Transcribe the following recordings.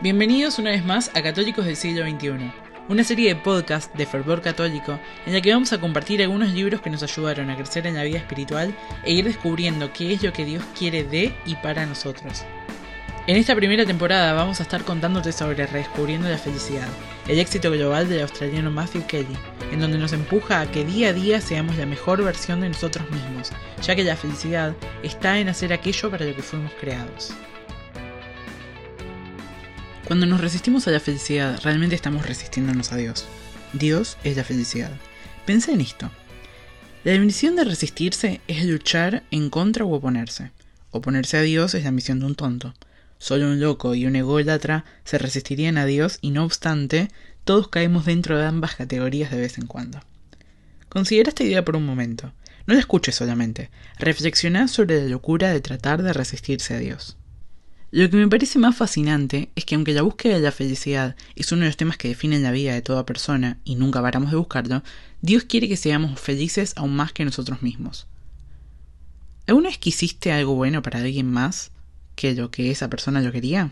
Bienvenidos una vez más a Católicos del siglo XXI, una serie de podcasts de fervor católico en la que vamos a compartir algunos libros que nos ayudaron a crecer en la vida espiritual e ir descubriendo qué es lo que Dios quiere de y para nosotros. En esta primera temporada vamos a estar contándote sobre Redescubriendo la Felicidad, el éxito global del australiano Matthew Kelly, en donde nos empuja a que día a día seamos la mejor versión de nosotros mismos, ya que la felicidad está en hacer aquello para lo que fuimos creados. Cuando nos resistimos a la felicidad, realmente estamos resistiéndonos a Dios. Dios es la felicidad. Pensé en esto. La definición de resistirse es luchar en contra o oponerse. Oponerse a Dios es la misión de un tonto. Solo un loco y un ególatra se resistirían a Dios y no obstante, todos caemos dentro de ambas categorías de vez en cuando. Considera esta idea por un momento. No la escuches solamente. Reflexiona sobre la locura de tratar de resistirse a Dios. Lo que me parece más fascinante es que aunque la búsqueda de la felicidad es uno de los temas que definen la vida de toda persona y nunca paramos de buscarlo, Dios quiere que seamos felices aún más que nosotros mismos. ¿Alguna vez quisiste algo bueno para alguien más? que lo que esa persona lo quería?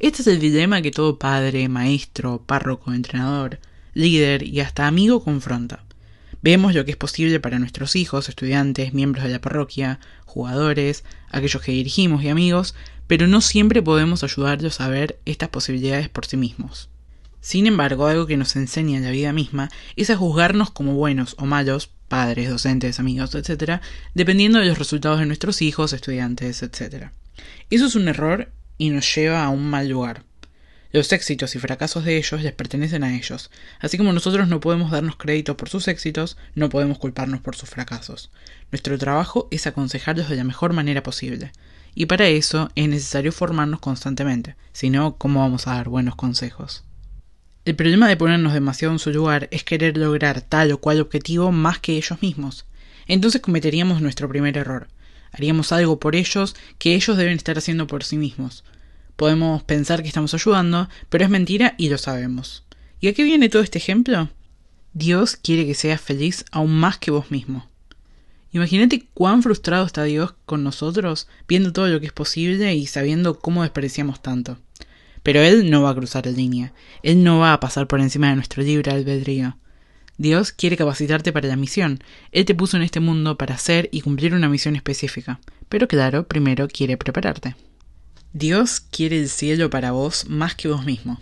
Este es el dilema que todo padre, maestro, párroco, entrenador, líder y hasta amigo confronta. Vemos lo que es posible para nuestros hijos, estudiantes, miembros de la parroquia, jugadores, aquellos que dirigimos y amigos, pero no siempre podemos ayudarlos a ver estas posibilidades por sí mismos. Sin embargo, algo que nos enseña la vida misma es a juzgarnos como buenos o malos, padres, docentes, amigos, etc., dependiendo de los resultados de nuestros hijos, estudiantes, etc. Eso es un error y nos lleva a un mal lugar. Los éxitos y fracasos de ellos les pertenecen a ellos, así como nosotros no podemos darnos crédito por sus éxitos, no podemos culparnos por sus fracasos. Nuestro trabajo es aconsejarlos de la mejor manera posible, y para eso es necesario formarnos constantemente, si no, ¿cómo vamos a dar buenos consejos? El problema de ponernos demasiado en su lugar es querer lograr tal o cual objetivo más que ellos mismos. Entonces cometeríamos nuestro primer error, haríamos algo por ellos que ellos deben estar haciendo por sí mismos. Podemos pensar que estamos ayudando, pero es mentira y lo sabemos. ¿Y a qué viene todo este ejemplo? Dios quiere que seas feliz aún más que vos mismo. Imagínate cuán frustrado está Dios con nosotros, viendo todo lo que es posible y sabiendo cómo despreciamos tanto. Pero Él no va a cruzar la línea, Él no va a pasar por encima de nuestro libre albedrío. Dios quiere capacitarte para la misión. Él te puso en este mundo para hacer y cumplir una misión específica. Pero claro, primero quiere prepararte. Dios quiere el cielo para vos más que vos mismo.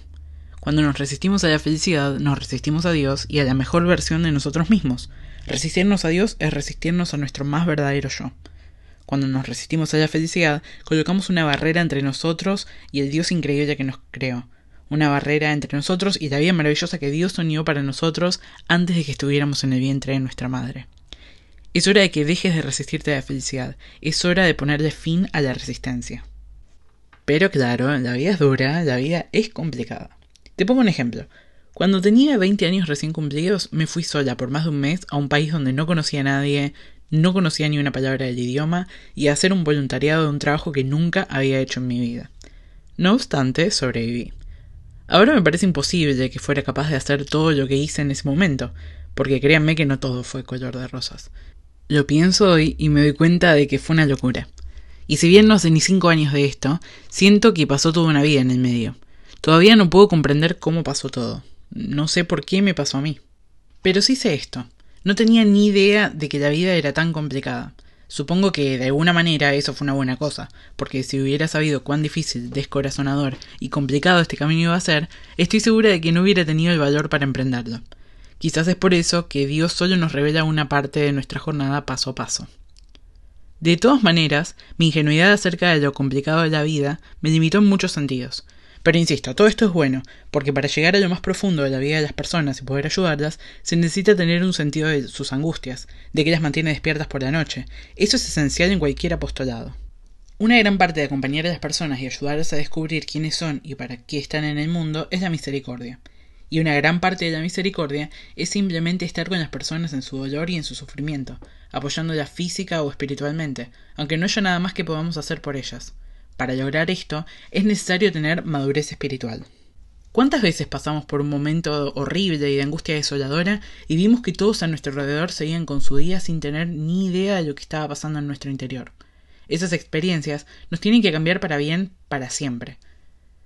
Cuando nos resistimos a la felicidad, nos resistimos a Dios y a la mejor versión de nosotros mismos. Resistirnos a Dios es resistirnos a nuestro más verdadero yo. Cuando nos resistimos a la felicidad, colocamos una barrera entre nosotros y el Dios increíble que nos creó una barrera entre nosotros y la vida maravillosa que Dios unió para nosotros antes de que estuviéramos en el vientre de nuestra madre. Es hora de que dejes de resistirte a la felicidad, es hora de ponerle fin a la resistencia. Pero claro, la vida es dura, la vida es complicada. Te pongo un ejemplo. Cuando tenía 20 años recién cumplidos, me fui sola por más de un mes a un país donde no conocía a nadie, no conocía ni una palabra del idioma y a hacer un voluntariado de un trabajo que nunca había hecho en mi vida. No obstante, sobreviví. Ahora me parece imposible que fuera capaz de hacer todo lo que hice en ese momento, porque créanme que no todo fue color de rosas. Lo pienso hoy y me doy cuenta de que fue una locura. Y si bien no hace ni cinco años de esto, siento que pasó toda una vida en el medio. Todavía no puedo comprender cómo pasó todo. No sé por qué me pasó a mí. Pero sí sé esto. No tenía ni idea de que la vida era tan complicada. Supongo que de alguna manera eso fue una buena cosa, porque si hubiera sabido cuán difícil, descorazonador y complicado este camino iba a ser, estoy segura de que no hubiera tenido el valor para emprenderlo. Quizás es por eso que Dios solo nos revela una parte de nuestra jornada paso a paso. De todas maneras, mi ingenuidad acerca de lo complicado de la vida me limitó en muchos sentidos, pero insisto, todo esto es bueno, porque para llegar a lo más profundo de la vida de las personas y poder ayudarlas, se necesita tener un sentido de sus angustias, de que las mantiene despiertas por la noche. Eso es esencial en cualquier apostolado. Una gran parte de acompañar a las personas y ayudarlas a descubrir quiénes son y para qué están en el mundo es la misericordia. Y una gran parte de la misericordia es simplemente estar con las personas en su dolor y en su sufrimiento, apoyándolas física o espiritualmente, aunque no haya nada más que podamos hacer por ellas. Para lograr esto es necesario tener madurez espiritual. ¿Cuántas veces pasamos por un momento horrible y de angustia desoladora y vimos que todos a nuestro alrededor seguían con su día sin tener ni idea de lo que estaba pasando en nuestro interior? Esas experiencias nos tienen que cambiar para bien para siempre.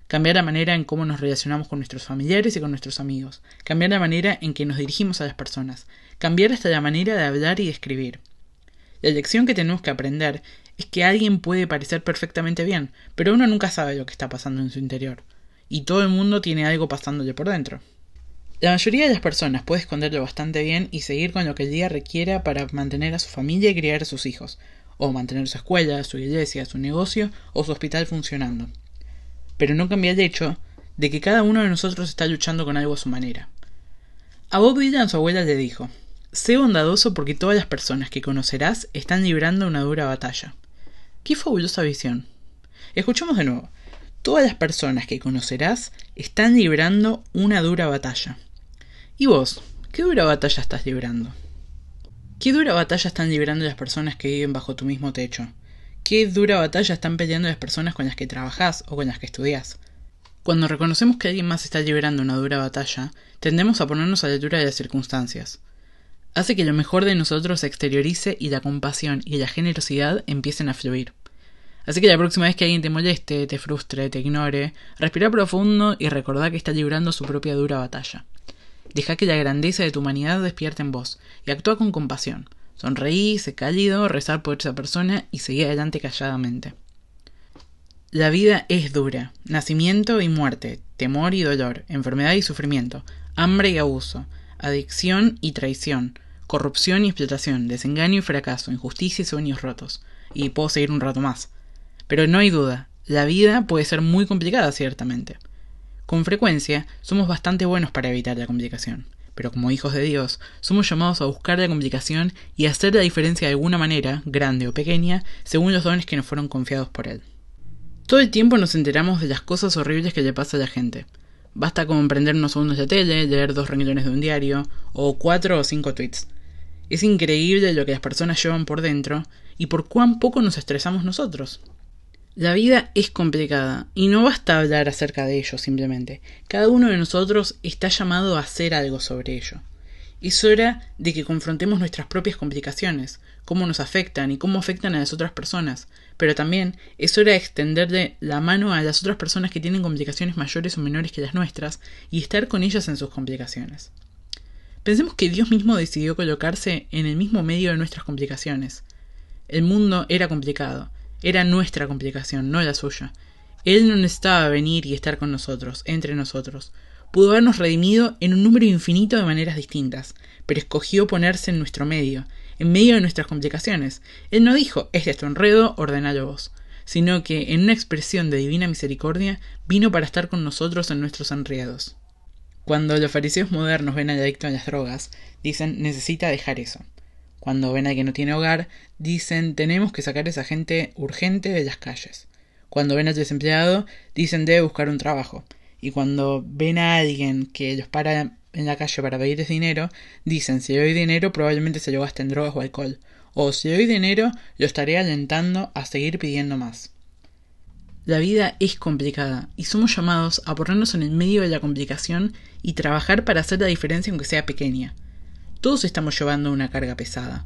cambiar la manera en cómo nos relacionamos con nuestros familiares y con nuestros amigos, cambiar la manera en que nos dirigimos a las personas, cambiar hasta la manera de hablar y de escribir. La lección que tenemos que aprender es que alguien puede parecer perfectamente bien, pero uno nunca sabe lo que está pasando en su interior, y todo el mundo tiene algo pasándole por dentro. La mayoría de las personas puede esconderlo bastante bien y seguir con lo que el día requiera para mantener a su familia y criar a sus hijos, o mantener su escuela, su iglesia, su negocio o su hospital funcionando. Pero no cambia el hecho de que cada uno de nosotros está luchando con algo a su manera. A Bob Dylan su abuela le dijo, Sé bondadoso porque todas las personas que conocerás están librando una dura batalla. Qué fabulosa visión. Escuchemos de nuevo. Todas las personas que conocerás están librando una dura batalla. ¿Y vos? ¿Qué dura batalla estás librando? ¿Qué dura batalla están librando las personas que viven bajo tu mismo techo? ¿Qué dura batalla están peleando las personas con las que trabajás o con las que estudias? Cuando reconocemos que alguien más está librando una dura batalla, tendemos a ponernos a la altura de las circunstancias. Hace que lo mejor de nosotros se exteriorice y la compasión y la generosidad empiecen a fluir. Así que la próxima vez que alguien te moleste, te frustre, te ignore, respira profundo y recordá que está librando su propia dura batalla. Deja que la grandeza de tu humanidad despierte en vos y actúa con compasión. Sonreí, sé cálido, rezar por esa persona y seguir adelante calladamente. La vida es dura. Nacimiento y muerte, temor y dolor, enfermedad y sufrimiento, hambre y abuso, adicción y traición, corrupción y explotación, desengaño y fracaso, injusticia y sueños rotos. Y puedo seguir un rato más. Pero no hay duda, la vida puede ser muy complicada ciertamente. Con frecuencia, somos bastante buenos para evitar la complicación, pero como hijos de Dios, somos llamados a buscar la complicación y hacer la diferencia de alguna manera, grande o pequeña, según los dones que nos fueron confiados por Él. Todo el tiempo nos enteramos de las cosas horribles que le pasa a la gente. Basta con prender unos segundos de tele, leer dos renglones de un diario, o cuatro o cinco tweets. Es increíble lo que las personas llevan por dentro y por cuán poco nos estresamos nosotros. La vida es complicada y no basta hablar acerca de ello simplemente. Cada uno de nosotros está llamado a hacer algo sobre ello. Es hora de que confrontemos nuestras propias complicaciones, cómo nos afectan y cómo afectan a las otras personas, pero también es hora de extenderle la mano a las otras personas que tienen complicaciones mayores o menores que las nuestras y estar con ellas en sus complicaciones. Pensemos que Dios mismo decidió colocarse en el mismo medio de nuestras complicaciones. El mundo era complicado, era nuestra complicación, no la suya. Él no necesitaba venir y estar con nosotros, entre nosotros. Pudo habernos redimido en un número infinito de maneras distintas, pero escogió ponerse en nuestro medio, en medio de nuestras complicaciones. Él no dijo, este es tu enredo, ordenalo vos, sino que, en una expresión de divina misericordia, vino para estar con nosotros en nuestros enredos. Cuando los fariseos modernos ven al adicto a las drogas, dicen necesita dejar eso. Cuando ven a que no tiene hogar, dicen tenemos que sacar a esa gente urgente de las calles. Cuando ven al desempleado, dicen debe buscar un trabajo. Y cuando ven a alguien que los para en la calle para pedirles dinero, dicen si doy dinero probablemente se lo gaste en drogas o alcohol. O si doy dinero, lo estaré alentando a seguir pidiendo más. La vida es complicada y somos llamados a ponernos en el medio de la complicación y trabajar para hacer la diferencia aunque sea pequeña. Todos estamos llevando una carga pesada,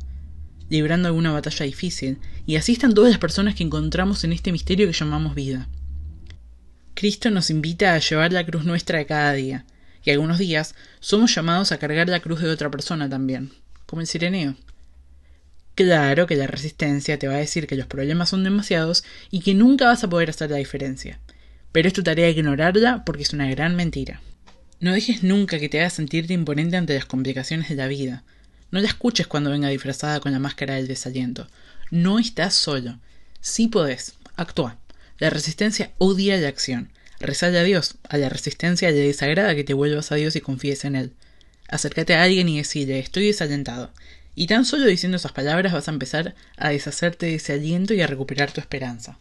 librando alguna batalla difícil, y así están todas las personas que encontramos en este misterio que llamamos vida. Cristo nos invita a llevar la cruz nuestra cada día, y algunos días somos llamados a cargar la cruz de otra persona también, como el sireneo. Claro que la resistencia te va a decir que los problemas son demasiados y que nunca vas a poder hacer la diferencia, pero es tu tarea ignorarla porque es una gran mentira. No dejes nunca que te haga sentirte imponente ante las complicaciones de la vida. No la escuches cuando venga disfrazada con la máscara del desaliento. No estás solo. Sí podés. Actúa. La resistencia odia la acción. Rezale a Dios. A la resistencia le desagrada que te vuelvas a Dios y confíes en Él. Acércate a alguien y decirle estoy desalentado. Y tan solo diciendo esas palabras vas a empezar a deshacerte de ese aliento y a recuperar tu esperanza.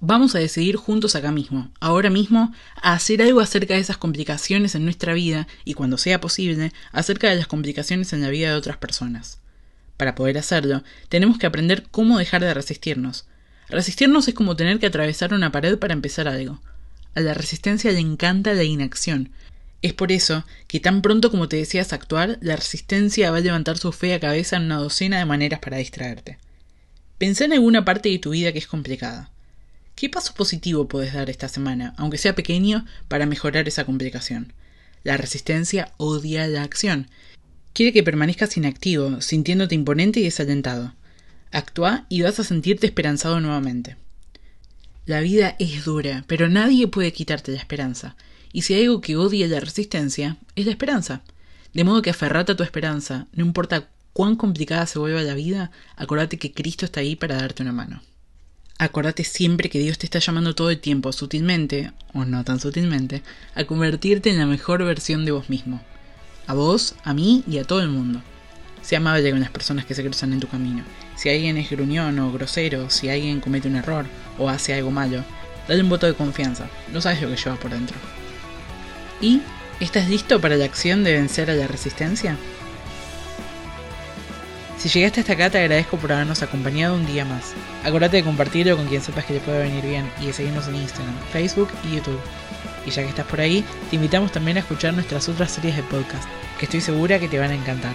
Vamos a decidir juntos acá mismo, ahora mismo, a hacer algo acerca de esas complicaciones en nuestra vida y cuando sea posible, acerca de las complicaciones en la vida de otras personas. Para poder hacerlo, tenemos que aprender cómo dejar de resistirnos. Resistirnos es como tener que atravesar una pared para empezar algo. A la resistencia le encanta la inacción. Es por eso que tan pronto como te deseas actuar, la resistencia va a levantar su fea cabeza en una docena de maneras para distraerte. Pensá en alguna parte de tu vida que es complicada ¿Qué paso positivo puedes dar esta semana, aunque sea pequeño, para mejorar esa complicación? La resistencia odia la acción. Quiere que permanezcas inactivo, sintiéndote imponente y desalentado. Actúa y vas a sentirte esperanzado nuevamente. La vida es dura, pero nadie puede quitarte la esperanza. Y si hay algo que odia la resistencia, es la esperanza. De modo que aferrate a tu esperanza, no importa cuán complicada se vuelva la vida, acordate que Cristo está ahí para darte una mano. Acordate siempre que Dios te está llamando todo el tiempo, sutilmente, o no tan sutilmente, a convertirte en la mejor versión de vos mismo. A vos, a mí y a todo el mundo. Sea amable con las personas que se cruzan en tu camino. Si alguien es gruñón o grosero, si alguien comete un error o hace algo malo, dale un voto de confianza. No sabes lo que llevas por dentro. ¿Y estás listo para la acción de vencer a la resistencia? Si llegaste hasta acá te agradezco por habernos acompañado un día más. Acordate de compartirlo con quien sepas que le puede venir bien y de seguirnos en Instagram, Facebook y YouTube. Y ya que estás por ahí, te invitamos también a escuchar nuestras otras series de podcast, que estoy segura que te van a encantar.